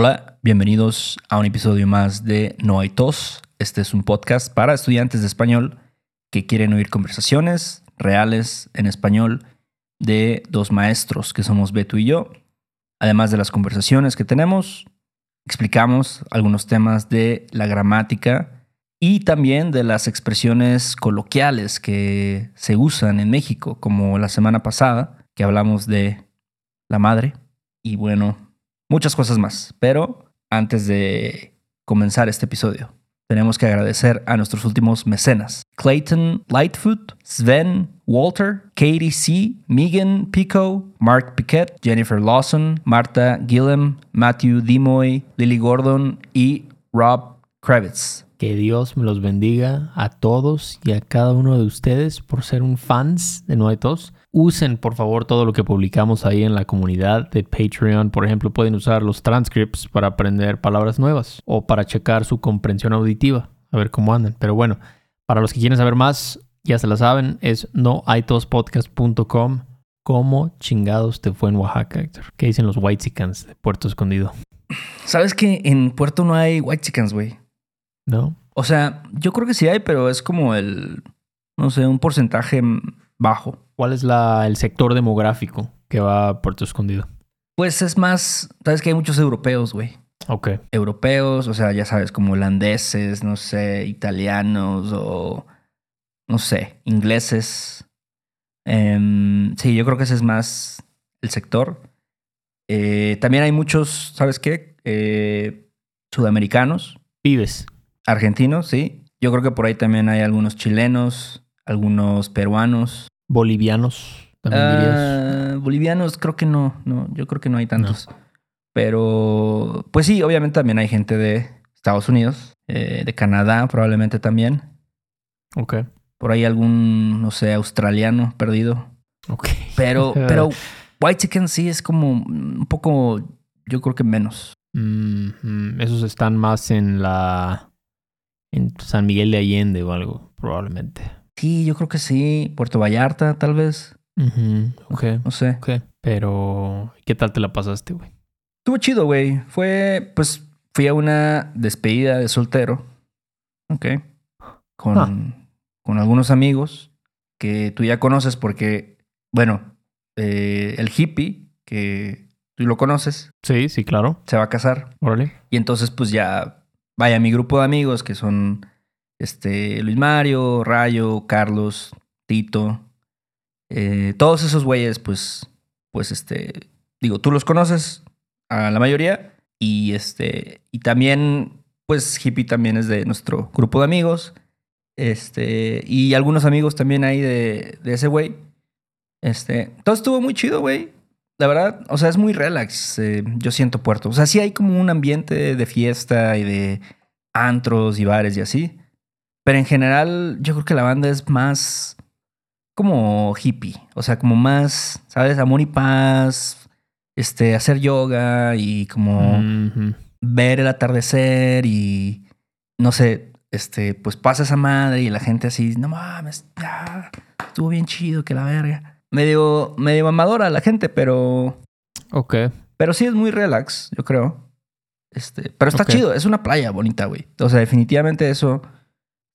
Hola, bienvenidos a un episodio más de No hay tos. Este es un podcast para estudiantes de español que quieren oír conversaciones reales en español de dos maestros que somos Beto y yo. Además de las conversaciones que tenemos, explicamos algunos temas de la gramática y también de las expresiones coloquiales que se usan en México, como la semana pasada que hablamos de la madre y bueno, muchas cosas más. Pero antes de comenzar este episodio, tenemos que agradecer a nuestros últimos mecenas. Clayton Lightfoot, Sven Walter, Katie C., Megan Pico, Mark Piquet, Jennifer Lawson, Marta Gillem, Matthew Dimoy, Lily Gordon y Rob Kravitz. Que Dios me los bendiga a todos y a cada uno de ustedes por ser un fans de No. Usen por favor todo lo que publicamos ahí en la comunidad de Patreon. Por ejemplo, pueden usar los transcripts para aprender palabras nuevas o para checar su comprensión auditiva, a ver cómo andan. Pero bueno, para los que quieren saber más, ya se la saben, es noaitospodcast.com. ¿Cómo chingados te fue en Oaxaca, Héctor? ¿Qué dicen los White Chickens de Puerto Escondido? ¿Sabes que en Puerto no hay white chickens, güey? ¿No? O sea, yo creo que sí hay, pero es como el, no sé, un porcentaje bajo. ¿Cuál es la, el sector demográfico que va a Puerto Escondido? Pues es más, sabes que hay muchos europeos, güey. Ok. Europeos, o sea, ya sabes, como holandeses, no sé, italianos o, no sé, ingleses. Em, sí, yo creo que ese es más el sector. Eh, también hay muchos, ¿sabes qué? Eh, sudamericanos. Pibes. Argentinos, sí. Yo creo que por ahí también hay algunos chilenos, algunos peruanos. Bolivianos, también Ah, dirías. bolivianos creo que no, no, yo creo que no hay tantos. Pero, pues sí, obviamente también hay gente de Estados Unidos, eh, de Canadá probablemente también. Ok. Por ahí algún, no sé, australiano perdido. Ok. Pero, pero White Chicken sí es como un poco, yo creo que menos. Mm, mm, esos están más en la. en San Miguel de Allende o algo, probablemente. Sí, yo creo que sí. Puerto Vallarta, tal vez. Ok. No sé. Ok. Pero. ¿Qué tal te la pasaste, güey? Estuvo chido, güey. Fue, pues, fui a una despedida de soltero. Ok. Con, Ah. con algunos amigos que tú ya conoces porque, bueno, eh, el hippie, que tú lo conoces, Sí, sí, claro. se va a casar. Órale. Y entonces, pues ya, vaya, mi grupo de amigos que son, este, Luis Mario, Rayo, Carlos, Tito, eh, todos esos güeyes, pues, pues, este, digo, tú los conoces a la mayoría y este, y también, pues, Hippie también es de nuestro grupo de amigos, este, y algunos amigos también ahí de, de ese güey, este, todo estuvo muy chido, güey. La verdad, o sea, es muy relax. eh, yo siento Puerto. O sea, sí hay como un ambiente de fiesta y de antros y bares y así. Pero en general, yo creo que la banda es más como hippie. O sea, como más, ¿sabes? Amor y paz. Este, hacer yoga y como ver el atardecer y no sé, este, pues pasa esa madre y la gente así, no mames, ya, estuvo bien chido que la verga. Medio, medio mamadora la gente, pero, Ok. pero sí es muy relax, yo creo. Este, pero está chido, es una playa bonita, güey. O sea, definitivamente eso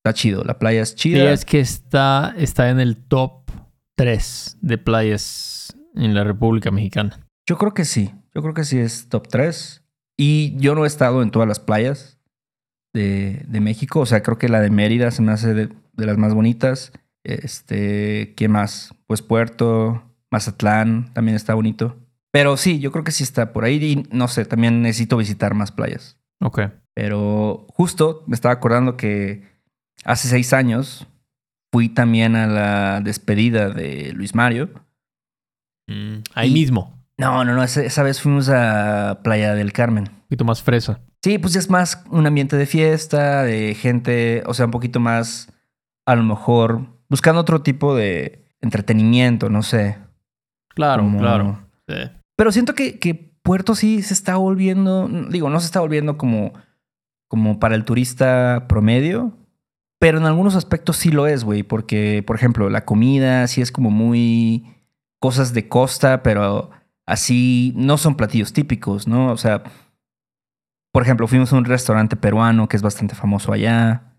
está chido. La playa es chida. es que está, está en el top 3 de playas en la República Mexicana. Yo creo que sí. Yo creo que sí es top 3. Y yo no he estado en todas las playas de, de México. O sea, creo que la de Mérida se me hace de, de las más bonitas. Este, ¿qué más? Pues Puerto, Mazatlán también está bonito. Pero sí, yo creo que sí está por ahí. Y no sé, también necesito visitar más playas. Ok. Pero justo me estaba acordando que hace seis años fui también a la despedida de Luis Mario. Mm, ahí Y- mismo. No, no, no, esa, esa vez fuimos a Playa del Carmen. Un poquito más fresa. Sí, pues es más un ambiente de fiesta, de gente, o sea, un poquito más, a lo mejor, buscando otro tipo de entretenimiento, no sé. Claro, Como- claro. Sí. Pero siento que, que Puerto sí se está volviendo, digo, no se está volviendo como, como para el turista promedio, pero en algunos aspectos sí lo es, güey, porque, por ejemplo, la comida sí es como muy cosas de costa, pero así no son platillos típicos, ¿no? O sea, por ejemplo, fuimos a un restaurante peruano que es bastante famoso allá.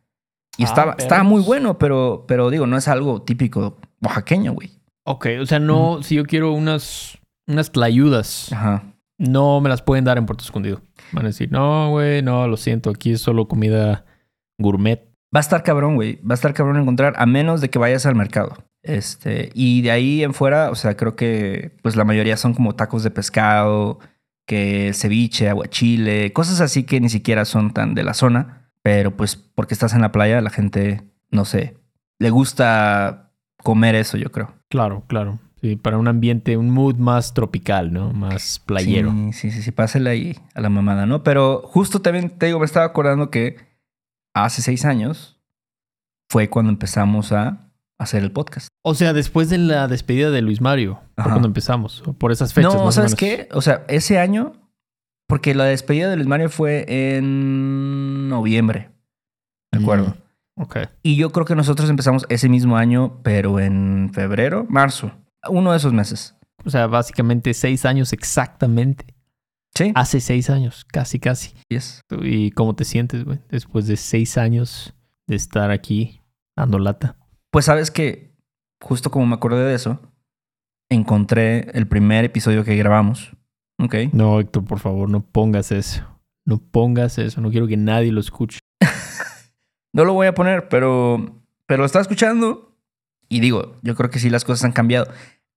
Y Ah, estaba, estaba muy bueno, pero, pero digo, no es algo típico oaxaqueño, güey. Ok, o sea, no, si yo quiero unas, unas tlayudas, Ajá. no me las pueden dar en Puerto Escondido. Van a decir, no, güey, no, lo siento, aquí es solo comida gourmet. Va a estar cabrón, güey. Va a estar cabrón encontrar, a menos de que vayas al mercado. Este, y de ahí en fuera, o sea, creo que pues la mayoría son como tacos de pescado, que ceviche, aguachile, cosas así que ni siquiera son tan de la zona. Pero pues porque estás en la playa, la gente, no sé, le gusta comer eso, yo creo. Claro, claro. Sí, para un ambiente, un mood más tropical, ¿no? Más playero. Sí, sí, sí, sí, ahí a la mamada, ¿no? Pero justo también te digo, me estaba acordando que hace seis años fue cuando empezamos a hacer el podcast. O sea, después de la despedida de Luis Mario, Ajá. cuando empezamos, por esas fechas. no, más o ¿sabes menos. qué? O sea, ese año, porque la despedida de Luis Mario fue en noviembre, me acuerdo. Mm, ok. Y yo creo que nosotros empezamos ese mismo año, pero en febrero, marzo, uno de esos meses. O sea, básicamente seis años exactamente. Sí, Hace seis años, casi, casi. así es. ¿Y cómo te sientes, güey? Después de seis años de estar aquí dando lata. Pues sabes que, justo como me acordé de eso, encontré el primer episodio que grabamos. Ok. No, Héctor, por favor, no pongas eso. No pongas eso. No quiero que nadie lo escuche. No lo voy a poner, pero, pero lo estaba escuchando y digo, yo creo que sí las cosas han cambiado.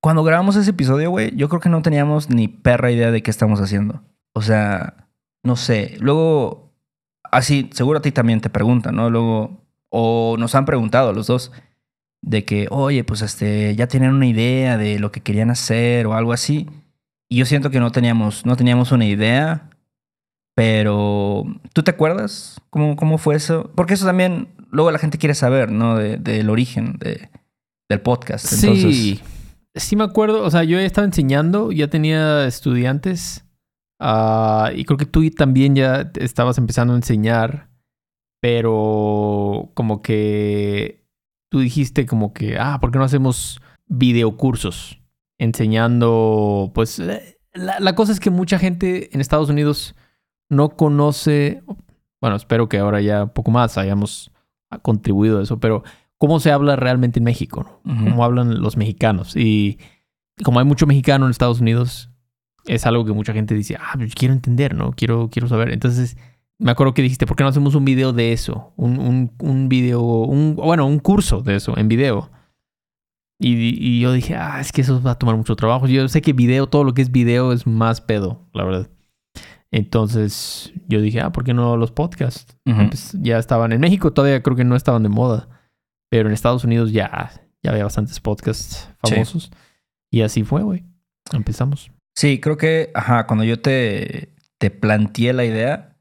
Cuando grabamos ese episodio, güey, yo creo que no teníamos ni perra idea de qué estamos haciendo. O sea, no sé. Luego, así, seguro a ti también te preguntan, ¿no? Luego, o nos han preguntado a los dos de que, oye, pues este, ya tenían una idea de lo que querían hacer o algo así. Y yo siento que no teníamos, no teníamos una idea. Pero, ¿tú te acuerdas cómo, cómo fue eso? Porque eso también, luego la gente quiere saber, ¿no? De- del origen de- del podcast. Entonces, Sí, sí me acuerdo. O sea, yo ya estaba enseñando, ya tenía estudiantes. ah, y creo que tú también ya estabas empezando a enseñar. Pero como que tú dijiste como que, ah, ¿por qué no hacemos videocursos? Enseñando, pues, eh, la, la cosa es que mucha gente en Estados Unidos no conoce, bueno, espero que ahora ya un poco más hayamos contribuido a eso, pero cómo se habla realmente en México, ¿no? Ujú. cómo hablan los mexicanos. Y como hay mucho mexicano en Estados Unidos, es algo que mucha gente dice, ah, pues quiero entender, ¿no? Quiero, quiero saber. Entonces, me acuerdo que dijiste, ¿por qué no hacemos un video de eso? Un, un, un video, un, bueno, un curso de eso en video. Y, y yo dije, ah, es que eso va a tomar mucho trabajo. Yo sé que video, todo lo que es video es más pedo, la verdad. Entonces yo dije, ah, ¿por qué no los podcasts? Ujú. Pues ya estaban en México, todavía creo que no estaban de moda. Pero en Estados Unidos ya, ya había bastantes podcasts Sí. famosos. Y así fue, güey. Empezamos. Sí, creo que, ajá, cuando yo te, te planteé la idea,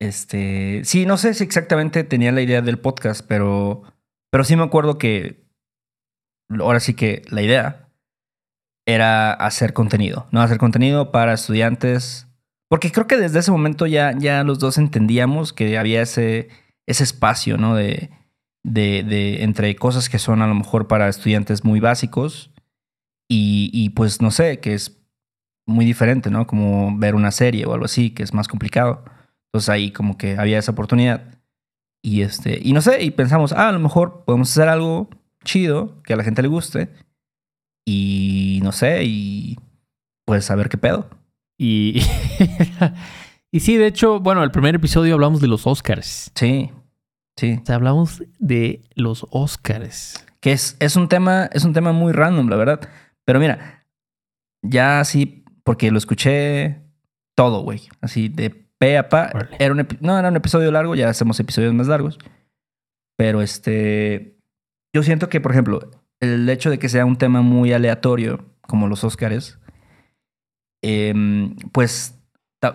este, sí, no sé si exactamente tenía la idea del podcast, pero, pero sí me acuerdo que, ahora sí que la idea era hacer contenido, ¿no? Hacer contenido para estudiantes, porque creo que desde ese momento ya, ya los dos entendíamos que había ese, ese espacio, ¿no? De, de, de entre cosas que son a lo mejor para estudiantes muy básicos y, y pues no sé, que es muy diferente, ¿no? Como ver una serie o algo así, que es más complicado. Entonces ahí como que había esa oportunidad. Y este, y no sé, y pensamos, ah, a lo mejor podemos hacer algo chido, que a la gente le guste. Y no sé, y pues a ver qué pedo. Y, Y sí, de hecho, bueno, el primer episodio hablamos de los Oscars. Sí, sí. O sea, hablamos de los Oscars. Que es, es un tema, es un tema muy random, la verdad. Pero mira, ya así, porque lo escuché todo, güey. Así de pe a pa. Era un no, era un episodio largo, ya hacemos episodios más largos. Pero este. Yo siento que, por ejemplo, el hecho de que sea un tema muy aleatorio, como los Óscares, em, pues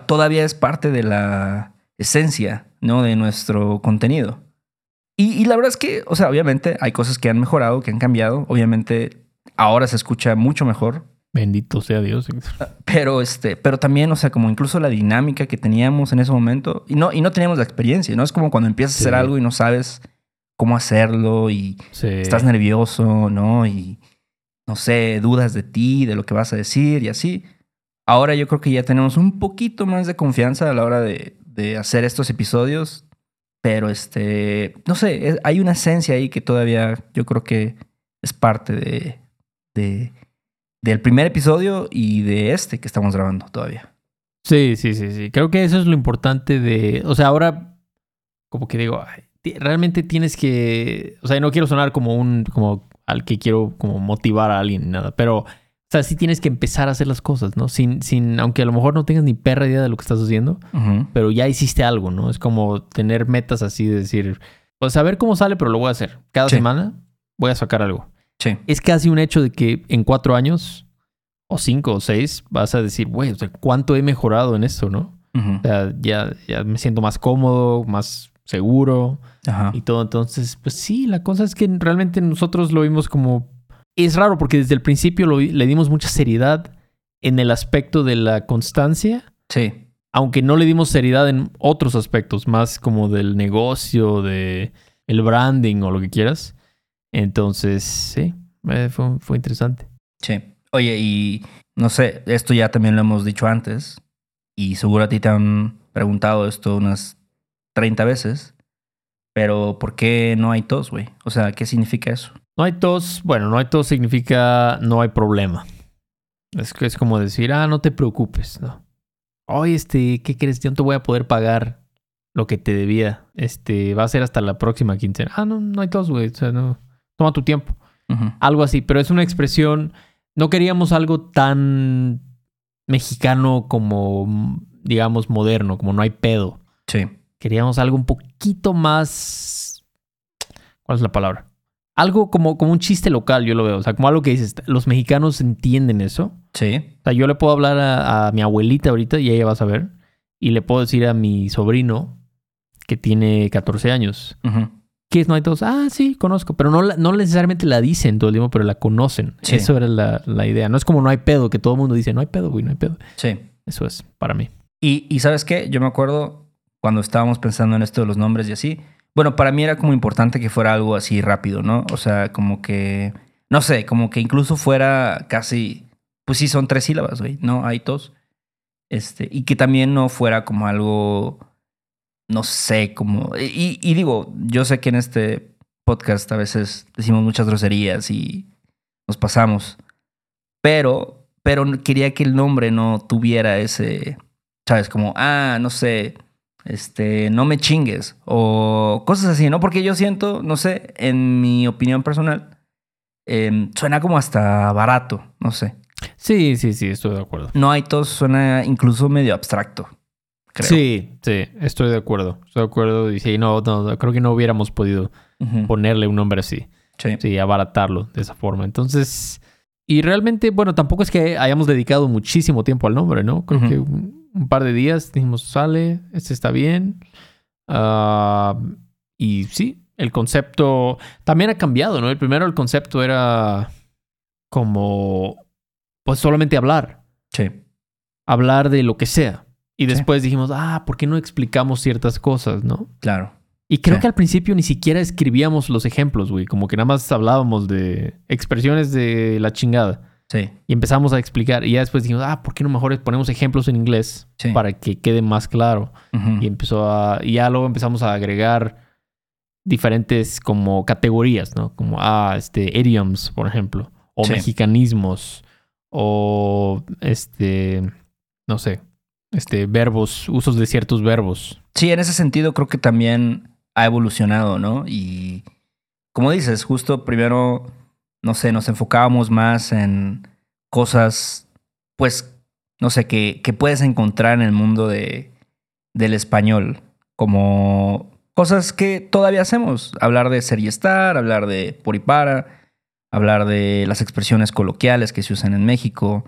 todavía es parte de la esencia, ¿no? De nuestro contenido. Y, y la verdad es que, o sea, obviamente hay cosas que han mejorado, que han cambiado. Obviamente ahora se escucha mucho mejor. Bendito sea Dios. Pero este, pero también, o sea, como incluso la dinámica que teníamos en ese momento, y no, y no teníamos la experiencia, ¿no? Es como cuando empiezas a hacer algo y no sabes cómo hacerlo y Sí. estás nervioso, ¿no? Y no sé, dudas de ti, de lo que vas a decir y así. Ahora yo creo que ya tenemos un poquito más de confianza a la hora de, de hacer estos episodios, pero este, no sé, hay una esencia ahí que todavía yo creo que es parte de, de- del primer episodio y de este que estamos grabando todavía. Sí, sí, sí, sí. Creo que eso es lo importante de. O sea, ahora, como que digo, realmente tienes que. O sea, no quiero sonar como un. como al que quiero como motivar a alguien ni nada. Pero. O sea, sí tienes que empezar a hacer las cosas, ¿no? Sin, sin, aunque a lo mejor no tengas ni perra idea de lo que estás haciendo, pero ya hiciste algo, ¿no? Es como tener metas así de decir, pues a ver cómo sale, pero lo voy a hacer. Cada Sí. semana voy a sacar algo. Sí, Es casi un hecho de que en cuatro años, o cinco o seis, vas a decir, güey, o sea, ¿cuánto he mejorado en esto, no? O sea, ya, ya me siento más cómodo, más seguro Ajá. y todo. Entonces, pues sí, la cosa es que realmente nosotros lo vimos como... Es raro porque desde el principio lo le dimos mucha seriedad en el aspecto de la constancia, Sí, aunque no le dimos seriedad en otros aspectos, más como del negocio, de el branding o lo que quieras. Entonces, sí, eh, fue, fue interesante. Sí. Oye, y no sé, esto ya también lo hemos dicho antes, y seguro a ti te han preguntado esto unas 30 veces, pero ¿por qué no hay tos, güey? O sea, ¿qué significa eso? No hay tos, bueno, no hay tos significa no hay problema. Es como decir, ah, no te preocupes, ¿no? Oye, este, ¿qué crees? Yo no te voy a poder pagar lo que te debía. Este, va a ser hasta la próxima quincena. Ah, no, no hay tos, güey. O sea, no. Toma tu tiempo. Algo así, pero es una expresión. No queríamos algo tan mexicano como, digamos, moderno, como no hay pedo. Sí, Queríamos algo un poquito más. ¿Cuál es la palabra? Algo como, como un chiste local, yo lo veo. O sea, como algo que dices, los mexicanos entienden eso. sí, O sea, yo le puedo hablar a, a mi abuelita ahorita y ella va a saber. Y le puedo decir a mi sobrino, que tiene 14 años, ujú. ¿qué es No hay tos? Ah, sí, conozco. Pero no, no necesariamente la dicen todo el tiempo, pero la conocen. Sí. Eso era la, la idea. No es como no hay pedo, que todo el mundo dice, no hay pedo, güey, no hay pedo. sí. Eso es para mí. Y, y ¿sabes qué? Yo me acuerdo cuando estábamos pensando en esto de los nombres y así. Bueno, para mí era como importante que fuera algo así rápido, ¿no? O sea, como que, no sé, como que incluso fuera casi, pues sí, son tres sílabas, güey, ¿no? Hay tos. Este, y que también no fuera como algo, no sé, como... Y, y digo, yo sé que en este podcast a veces decimos muchas groserías y nos pasamos, pero, pero quería que el nombre no tuviera ese, ¿sabes? Como, ah, no sé, este, no me chingues o cosas así, ¿no? Porque yo siento, no sé, en mi opinión personal, em, suena como hasta barato, no sé. Sí, sí, sí, estoy de acuerdo. No hay tos, suena incluso medio abstracto, creo. Sí, sí, estoy de acuerdo. Estoy de acuerdo. Y sí, no, no, creo que no hubiéramos podido ponerle un nombre así. Sí. Sí, abaratarlo de esa forma. Entonces, y realmente, bueno, tampoco es que hayamos dedicado muchísimo tiempo al nombre, ¿no? Creo que un par de días dijimos, sale, este está bien. Ah, y sí, el concepto también ha cambiado, ¿no? El primero, el concepto era como, pues solamente hablar, Sí. hablar de lo que sea. Y Sí. después dijimos, ah, ¿por qué no explicamos ciertas cosas, no? Claro. Y creo Sí. que al principio ni siquiera escribíamos los ejemplos, güey. Como que nada más hablábamos de expresiones de la chingada. Sí. Y empezamos a explicar. Y ya después dijimos, ah, ¿por qué no mejor ponemos ejemplos en inglés Sí. para que quede más claro? Y empezó a. Y ya luego empezamos a agregar diferentes como categorías, ¿no? Como, ah, este, idioms, por ejemplo. O Sí. mexicanismos. O este. No sé. este, verbos, usos de ciertos verbos. Sí, en ese sentido creo que también ha evolucionado, ¿no? Y como dices, justo primero, no sé, nos enfocábamos más en cosas, pues, no sé, que, que puedes encontrar en el mundo de, del español, como cosas que todavía hacemos, hablar de ser y estar, hablar de por y para, hablar de las expresiones coloquiales que se usan en México,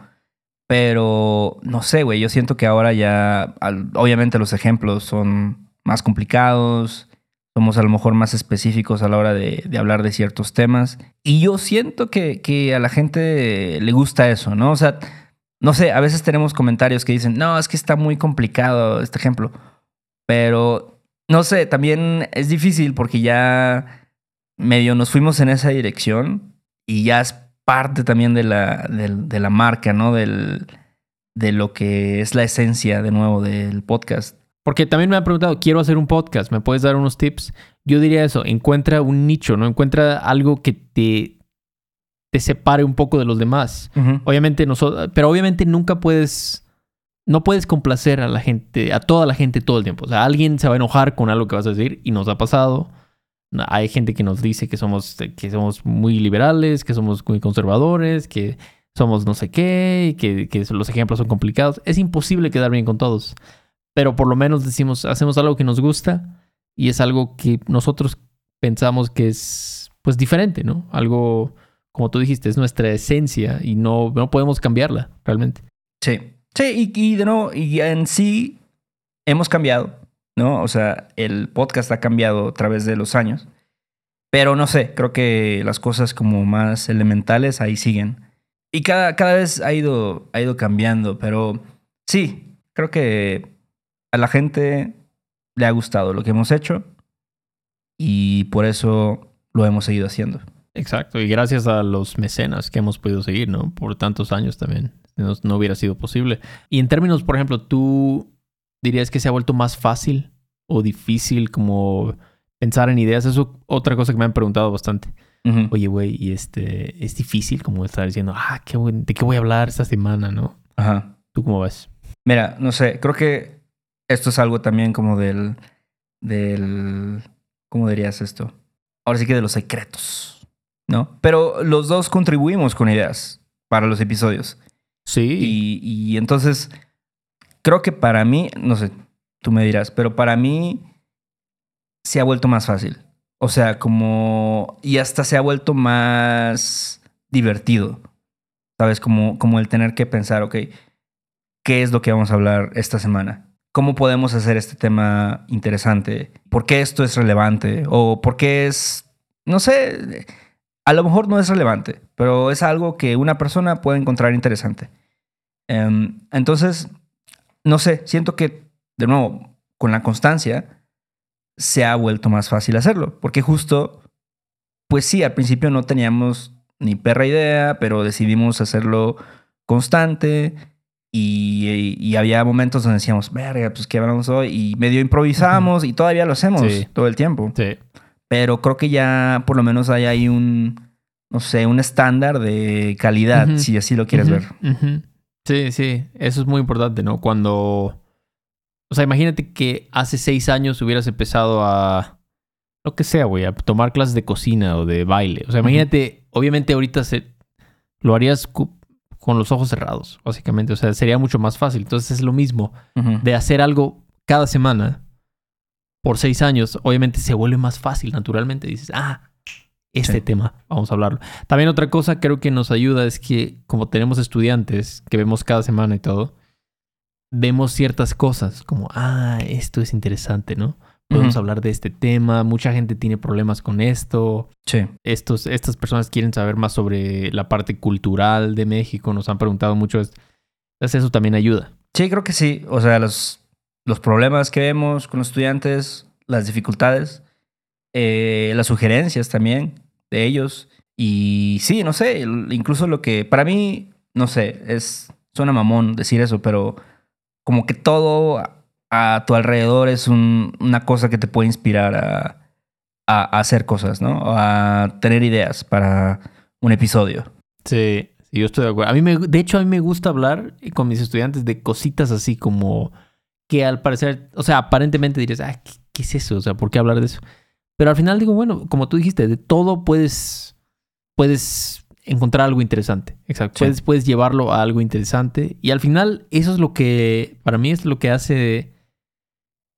pero no sé, güey, yo siento que ahora ya, obviamente los ejemplos son más complicados, somos a lo mejor más específicos a la hora de, hablar de ciertos temas. Y yo siento que, que, a la gente le gusta eso, ¿no? O sea, no sé, a veces tenemos comentarios que dicen, no, es que está muy complicado este ejemplo. Pero, no sé, también es difícil porque ya medio nos fuimos en esa dirección y ya es parte también de la, de, la marca, ¿no? Del, de lo que es la esencia de nuevo del podcast. Porque también me han preguntado, quiero hacer un podcast, ¿me puedes dar unos tips? Yo diría eso, encuentra un nicho, ¿no? Encuentra algo que te, te separe un poco de los demás. Obviamente nosotros, pero obviamente nunca puedes, no puedes complacer a la gente, a toda la gente todo el tiempo. O sea, alguien se va a enojar con algo que vas a decir y nos ha pasado. Hay gente que nos dice que somos, que somos muy liberales, que somos muy conservadores, que somos no sé qué, que, que los ejemplos son complicados. Es imposible quedar bien con todos. Pero por lo menos decimos, hacemos algo que nos gusta y es algo que nosotros pensamos que es pues diferente, ¿no? Algo, como tú dijiste, es nuestra esencia y no, no podemos cambiarla realmente. Sí. Sí, y, y de nuevo, y en sí hemos cambiado. ¿no? O sea, el podcast ha cambiado a través de los años. Pero no sé, creo que las cosas como más elementales ahí siguen. Y cada, cada vez ha ido, ha ido cambiando, pero sí, creo que a la gente le ha gustado lo que hemos hecho y por eso lo hemos seguido haciendo. Exacto, y gracias a los mecenas que hemos podido seguir, ¿no? Por tantos años también. No, no hubiera sido posible. Y en términos, por ejemplo, tú dirías que se ha vuelto más fácil o difícil como pensar en ideas? Eso es otra cosa que me han preguntado bastante. Oye, güey, y este, es difícil como estar diciendo, ah, qué ¿de qué voy a hablar esta semana, no? Ajá. ¿Tú cómo vas? Mira, no sé, creo que esto es algo también como del, del, ¿cómo dirías esto? Ahora sí que de los secretos, ¿no? Pero los dos contribuimos con ideas para los episodios. Sí. y entonces Creo que para mí, no sé, tú me dirás, pero para mí se ha vuelto más fácil. O sea, como... Y hasta se ha vuelto más divertido. ¿Sabes? Como, como el tener que pensar, ok, ¿qué es lo que vamos a hablar esta semana? ¿Cómo podemos hacer este tema interesante? ¿Por qué esto es relevante? ¿O por qué es... No sé, a lo mejor no es relevante, pero es algo que una persona puede encontrar interesante. Em, entonces, no sé, siento que, de nuevo, con la constancia, se ha vuelto más fácil hacerlo. Porque justo, pues sí, al principio no teníamos ni perra idea, pero decidimos hacerlo constante. Y, había momentos donde decíamos, verga, pues qué hablamos hoy. Y medio improvisamos y todavía lo hacemos todo el tiempo. Sí. Pero creo que ya por lo menos hay ahí un, no sé, un estándar de calidad, si así lo quieres ver. Sí, sí, eso es muy importante, ¿no? Cuando... O sea, imagínate que hace seis años hubieras empezado a... Lo que sea, güey, a tomar clases de cocina o de baile. O sea, imagínate, obviamente ahorita se... Lo harías con los ojos cerrados, básicamente. O sea, sería mucho más fácil. Entonces es lo mismo de hacer algo cada semana por seis años. Obviamente se vuelve más fácil, naturalmente. Dices, ah, este tema, vamos a hablarlo. También otra cosa creo que nos ayuda es que como tenemos estudiantes que vemos cada semana y todo, vemos ciertas cosas como, ah, esto es interesante, ¿no? Podemos hablar de este tema, mucha gente tiene problemas con esto. Sí. Estos, estas personas quieren saber más sobre la parte cultural de México, nos han preguntado mucho. Entonces eso también ayuda. Sí, creo que sí. O sea, los, los problemas que vemos con los estudiantes, las dificultades, eh, las sugerencias también de ellos. Y sí, no sé, incluso lo que para mí, no sé, es suena mamón decir eso, pero como que todo a, tu alrededor es una cosa que te puede inspirar a, a, hacer cosas, ¿no? A tener ideas para un episodio. Sí, yo estoy de acuerdo. A mí me, de hecho, a mí me gusta hablar con mis estudiantes de cositas así como que al parecer, o sea, aparentemente dirías, ah, ¿qué, qué es eso? O sea, ¿por qué hablar de eso? Pero al final digo, bueno, como tú dijiste, de todo puedes, puedes encontrar algo interesante. Exacto. Sí. Puedes, puedes llevarlo a algo interesante. Y al final, eso es lo que, para mí es lo que hace,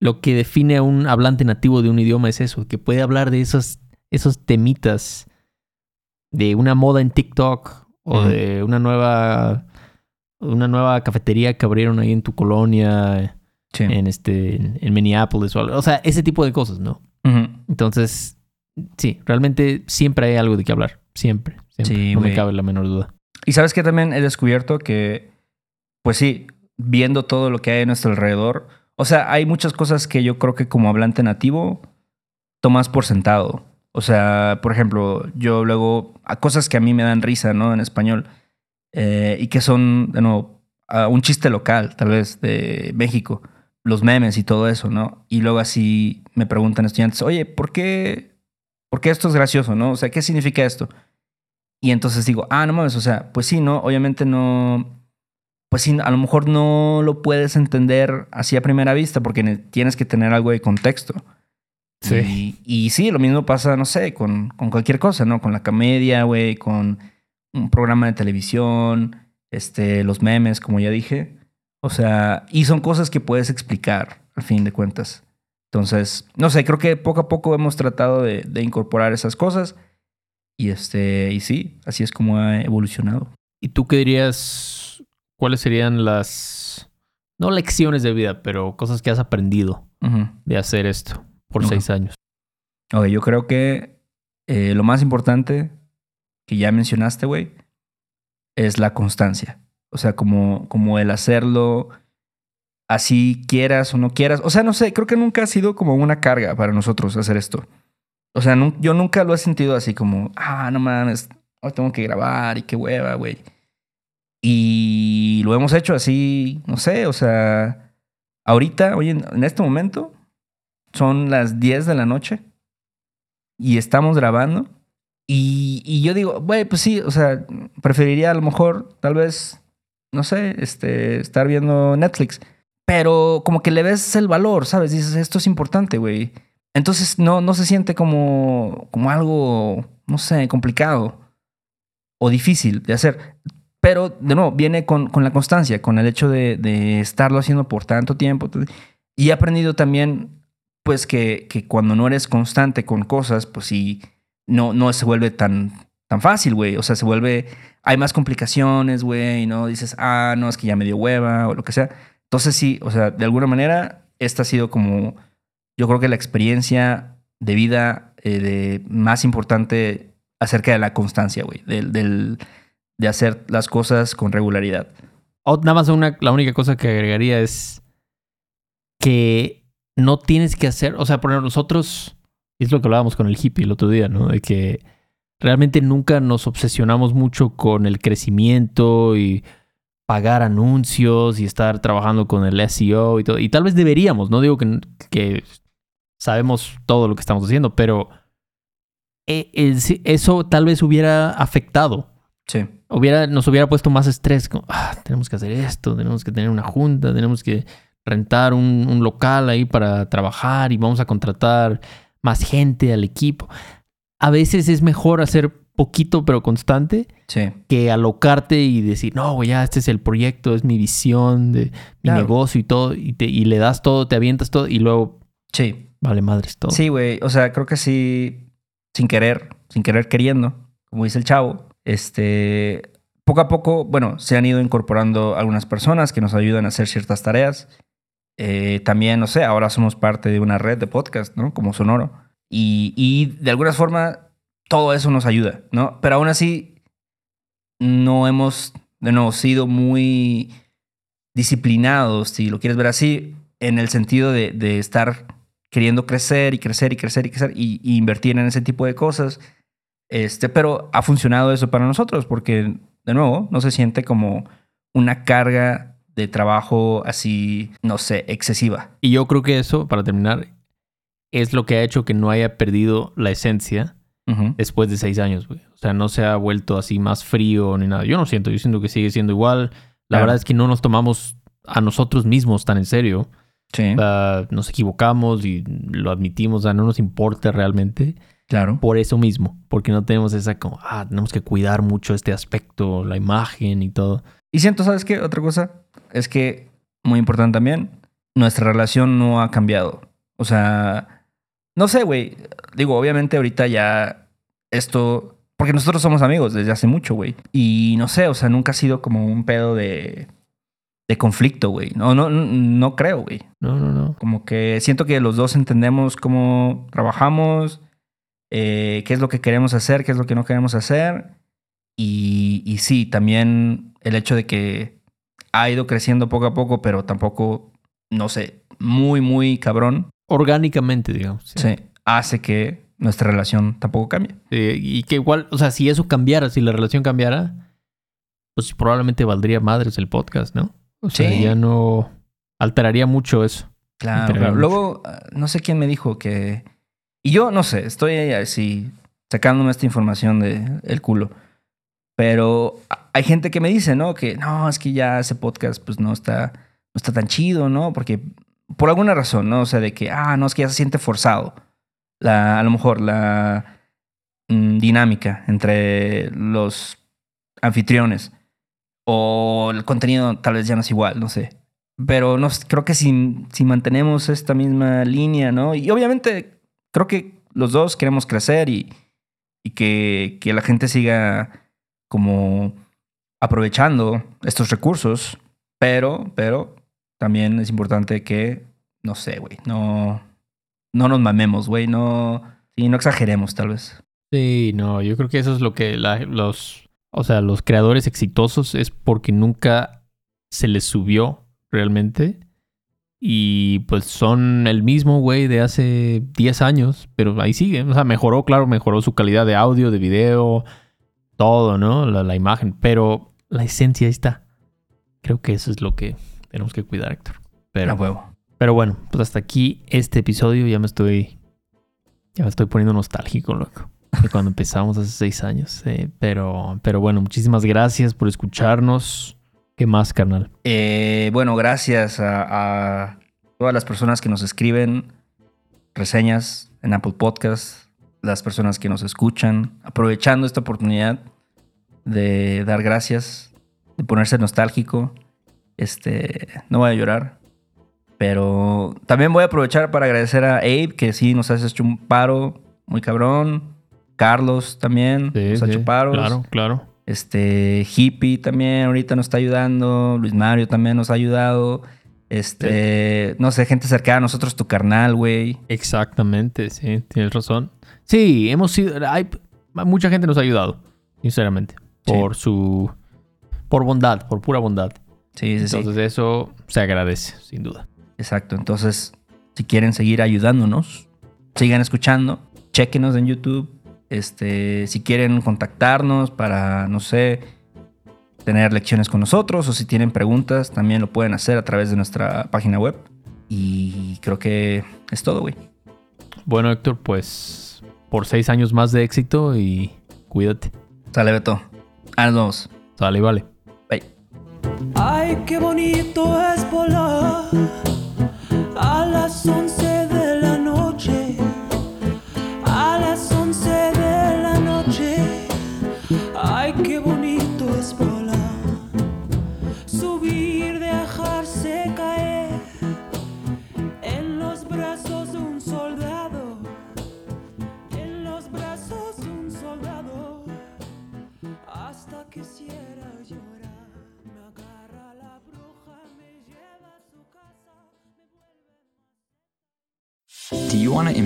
lo que define a un hablante nativo de un idioma es eso, que puede hablar de esos, esos temitas de una moda en TikTok o de una nueva, una nueva cafetería que abrieron ahí en tu colonia, Sí. en este, en, en Minneapolis o algo. O sea, ese tipo de cosas, ¿no? Entonces, sí, realmente siempre hay algo de qué hablar. Siempre. siempre. Sí, no me cabe la menor duda. Y sabes que también he descubierto que, pues sí, viendo todo lo que hay a nuestro alrededor, o sea, hay muchas cosas que yo creo que como hablante nativo tomas por sentado. O sea, por ejemplo, yo luego, a cosas que a mí me dan risa, ¿no? En español, eh, y que son, de nuevo, un chiste local, tal vez, de México, los memes y todo eso, ¿no? Y luego así me preguntan estudiantes, oye, ¿por qué, ¿por qué esto es gracioso, no? O sea, ¿qué significa esto? Y entonces digo, ah, no mames, o sea, pues sí, ¿no? Obviamente no. Pues sí, a lo mejor no lo puedes entender así a primera vista porque ne- tienes que tener algo de contexto. Sí. Y, y sí, lo mismo pasa, no sé, con, con cualquier cosa, ¿no? Con la comedia, güey, con un programa de televisión, este, los memes, como ya dije. O sea, y son cosas que puedes explicar, al fin de cuentas. Entonces, no sé, creo que poco a poco hemos tratado de, de incorporar esas cosas. Y este, y sí, así es como ha evolucionado. ¿Y tú qué dirías? ¿Cuáles serían las, no lecciones de vida, pero cosas que has aprendido de hacer esto por seis años? Ok, yo creo que eh, lo más importante que ya mencionaste, güey, es la constancia. O sea, como, como el hacerlo así quieras o no quieras. O sea, no sé, creo que nunca ha sido como una carga para nosotros hacer esto. O sea, yo nunca lo he sentido así como, ah, no mames, hoy tengo que grabar y qué hueva, güey. Y lo hemos hecho así, no sé, o sea, ahorita, oye, en este momento, son las 10 de la noche y estamos grabando. Y, y yo digo, güey, pues sí, o sea, preferiría a lo mejor, tal vez, no sé, este, estar viendo Netflix. Pero como que le ves el valor, ¿sabes? Dices, esto es importante, güey. Entonces no, no se siente como, como algo, no sé, complicado o difícil de hacer. Pero, de nuevo, viene con, con la constancia, con el hecho de, de estarlo haciendo por tanto tiempo. Y he aprendido también, pues, que, que cuando no eres constante con cosas, pues sí, no, no se vuelve tan, tan fácil, güey. O sea, se vuelve, hay más complicaciones, güey, ¿no? Dices, ah, no, es que ya me dio hueva o lo que sea. Entonces sí, o sea, de alguna manera, esta ha sido como, yo creo que la experiencia de vida eh, de, más importante acerca de la constancia, güey, del, del, de hacer las cosas con regularidad. Nada más la única cosa que agregaría es que no tienes que hacer, o sea, por nosotros, es lo que hablábamos con el hippie el otro día, ¿no? De que realmente nunca nos obsesionamos mucho con el crecimiento y pagar anuncios y estar trabajando con el SEO y todo. Y tal vez deberíamos, no digo que, que sabemos todo lo que estamos haciendo, pero eh, eso tal vez hubiera afectado Sí. hubiera, nos hubiera puesto más estrés. Como, ah, tenemos que hacer esto, tenemos que tener una junta, tenemos que rentar un, un local ahí para trabajar y vamos a contratar más gente al equipo. A veces es mejor hacer poquito pero constante Sí. que alocarte y decir, no, güey, ya este es el proyecto, es mi visión de mi Claro. negocio y todo, y, te, y le das todo, te avientas todo y luego Sí. vale madres todo. Sí, güey. O sea, creo que sí, sin querer, sin querer queriendo, como dice el chavo, este, poco a poco, bueno, se han ido incorporando algunas personas que nos ayudan a hacer ciertas tareas. Eh, también, no sé, ahora somos parte de una red de podcast, ¿no? Como Sonoro. Y, y de alguna forma, todo eso nos ayuda, ¿no? Pero aún así, no hemos, de nuevo, sido muy disciplinados, si lo quieres ver así, en el sentido de, de estar queriendo crecer y crecer y crecer y crecer y, y invertir en ese tipo de cosas. Este, pero ha funcionado eso para nosotros porque, de nuevo, no se siente como una carga de trabajo así, no sé, excesiva. Y yo creo que eso, para terminar, es lo que ha hecho que no haya perdido la esencia después de seis años, güey. O sea, no se ha vuelto así más frío ni nada. Yo no siento, yo siento que sigue siendo igual. La Claro. verdad es que no nos tomamos a nosotros mismos tan en serio. Sí, Ah, nos equivocamos y lo admitimos, o sea, no nos importa realmente claro. por eso mismo, porque no tenemos esa como, ah, tenemos que cuidar mucho este aspecto, la imagen y todo. Y siento, ¿sabes qué? Otra cosa es que, muy importante también, nuestra relación no ha cambiado. O sea, no sé, güey. Digo, obviamente ahorita ya esto... Porque nosotros somos amigos desde hace mucho, güey. Y no sé, o sea, nunca ha sido como un pedo de, de conflicto, güey. No, no, no, no creo, güey. No, no, no. Como que siento que los dos entendemos cómo trabajamos, eh, qué es lo que queremos hacer, qué es lo que no queremos hacer. Y, y sí, también el hecho de que ha ido creciendo poco a poco, pero tampoco, no sé, muy, muy cabrón, Orgánicamente, digamos. sí. sí, hace que nuestra relación tampoco cambie. Y que igual, o sea, si eso cambiara, si la relación cambiara, pues probablemente valdría madres el podcast, ¿no? O sea, Sí. ya no alteraría mucho eso. Claro, Pero claro. mucho. Luego, ah, no sé quién me dijo que... Y yo, no sé, estoy así sacándome esta información de el culo. Pero hay gente que me dice, ¿no? Que no, es que ya ese podcast pues no está, no está tan chido, ¿no? Porque por alguna razón, ¿no? O sea, de que, ah, no, es que ya se siente forzado. La, a lo mejor la mm, dinámica entre los anfitriones. O el contenido tal vez ya no es igual, no sé. Pero no, creo que si, si mantenemos esta misma línea, ¿no? Y obviamente creo que los dos queremos crecer y, y que, la gente siga como aprovechando estos recursos, pero, pero también es importante que, no sé, güey, no, no nos mamemos, güey, no, sí, no exageremos tal vez. Sí, no, yo creo que eso es lo que la- los, o sea, los creadores exitosos es porque nunca se les subió realmente. Y pues son el mismo güey de hace 10 años, pero ahí sigue. O sea, mejoró, claro, mejoró su calidad de audio, de video, todo, ¿no? La, la imagen, pero la esencia ahí está. Creo que eso es lo que tenemos que cuidar, Héctor. Pero, huevo. pero bueno, pues hasta aquí este episodio ya me estoy. Ya me estoy poniendo nostálgico, loco. De cuando empezamos hace seis años. eh, pero, pero bueno, muchísimas gracias por escucharnos. ¿Qué más, carnal? Eh, bueno, gracias a, a todas las personas que nos escriben reseñas en Apple Podcast, las personas que nos escuchan, aprovechando esta oportunidad de dar gracias, de ponerse nostálgico. Este, no voy a llorar, pero también voy a aprovechar para agradecer a Abe, que sí nos has hecho un paro muy cabrón. Carlos también nos ha hecho paros. Claro, claro. Este, Hippie también ahorita nos está ayudando. Luis Mario también nos ha ayudado. Este, no sé, gente cercana a nosotros, tu carnal, güey. Exactamente, sí, tienes razón. Sí, hemos sido. Hay, mucha gente nos ha ayudado, sinceramente. Por su. Por bondad, por pura bondad. Sí, sí, sí. Entonces, eso se agradece, sin duda. Exacto. Entonces, si quieren seguir ayudándonos, sigan escuchando, chequenos en YouTube. Este, si quieren contactarnos para, no sé, tener lecciones con nosotros o si tienen preguntas, también lo pueden hacer a través de nuestra página web. Y creo que es todo, güey. Bueno, Héctor, pues. Por seis años más de éxito y cuídate. Sale, Beto. Ah, nos vemos. Sale y vale. Bye. Ay, qué bonito es volar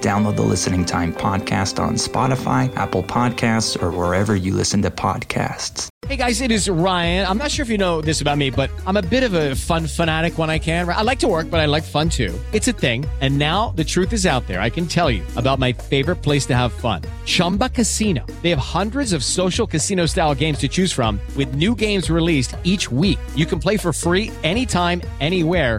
Download the Listening Time podcast on Spotify, Apple Podcasts, or wherever you listen to podcasts. Hey guys, it is Ryan. I'm not sure if you know this about me, but I'm a bit of a fun fanatic when I can. I like to work, but I like fun too. It's a thing. And now the truth is out there. I can tell you about my favorite place to have fun Chumba Casino. They have hundreds of social casino style games to choose from, with new games released each week. You can play for free anytime, anywhere.